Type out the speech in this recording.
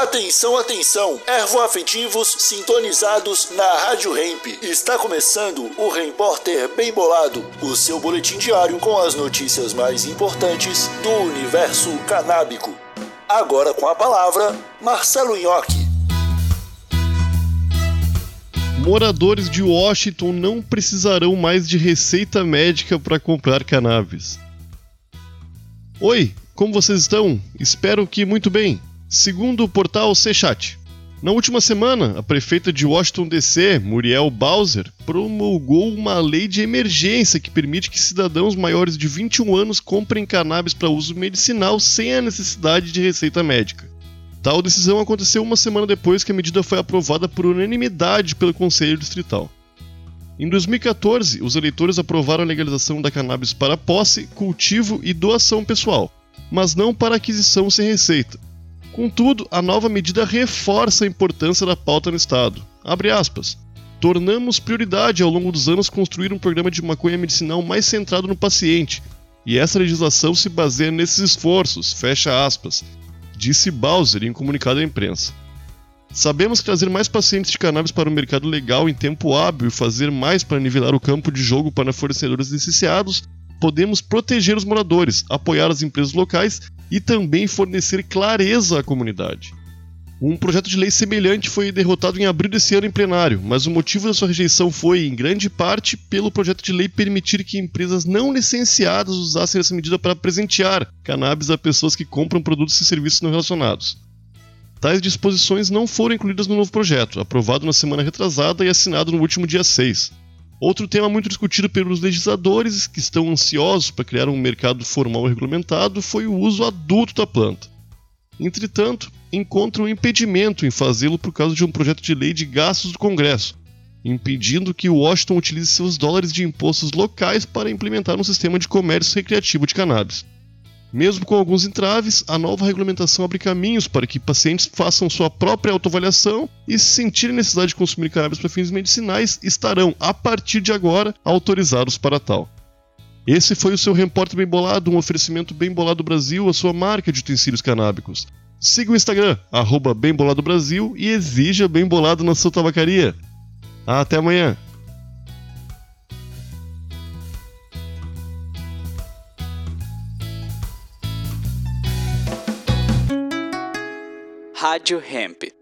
Atenção, atenção! Ervoafetivos sintonizados na Rádio Hemp. Está começando o Repórter Bem Bolado, o seu boletim diário com as notícias mais importantes do universo canábico. Agora com a palavra, Marcelo Nhoque. Moradores de Washington não precisarão mais de receita médica para comprar cannabis. Oi, como vocês estão? Espero que muito bem. Segundo o portal C-Chat, na última semana, a prefeita de Washington DC, Muriel Bowser, promulgou uma lei de emergência que permite que cidadãos maiores de 21 anos comprem cannabis para uso medicinal sem a necessidade de receita médica. Tal decisão aconteceu uma semana depois que a medida foi aprovada por unanimidade pelo Conselho Distrital. Em 2014, os eleitores aprovaram a legalização da cannabis para posse, cultivo e doação pessoal, mas não para aquisição sem receita. Contudo, a nova medida reforça a importância da pauta no Estado. Abre aspas. Tornamos prioridade ao longo dos anos construir um programa de maconha medicinal mais centrado no paciente, e essa legislação se baseia nesses esforços, fecha aspas, disse Bowser em comunicado à imprensa. Sabemos que trazer mais pacientes de cannabis para o mercado legal em tempo hábil e fazer mais para nivelar o campo de jogo para fornecedores licenciados, podemos proteger os moradores, apoiar as empresas locais e também fornecer clareza à comunidade. Um projeto de lei semelhante foi derrotado em abril desse ano em plenário, mas o motivo da sua rejeição foi, em grande parte, pelo projeto de lei permitir que empresas não licenciadas usassem essa medida para presentear cannabis a pessoas que compram produtos e serviços não relacionados. Tais disposições não foram incluídas no novo projeto, aprovado na semana retrasada e assinado no último dia 6. Outro tema muito discutido pelos legisladores que estão ansiosos para criar um mercado formal regulamentado foi o uso adulto da planta. Entretanto, encontram um impedimento em fazê-lo por causa de um projeto de lei de gastos do Congresso, impedindo que Washington utilize seus dólares de impostos locais para implementar um sistema de comércio recreativo de cannabis. Mesmo com alguns entraves, a nova regulamentação abre caminhos para que pacientes façam sua própria autoavaliação e, se sentirem necessidade de consumir cannabis para fins medicinais, estarão, a partir de agora, autorizados para tal. Esse foi o seu Repórter Bem Bolado, um oferecimento Bem Bolado Brasil, a sua marca de utensílios canábicos. Siga o Instagram, arroba Bem Bolado Brasil e exija Bem Bolado na sua tabacaria. Até amanhã! Rádio Hemp.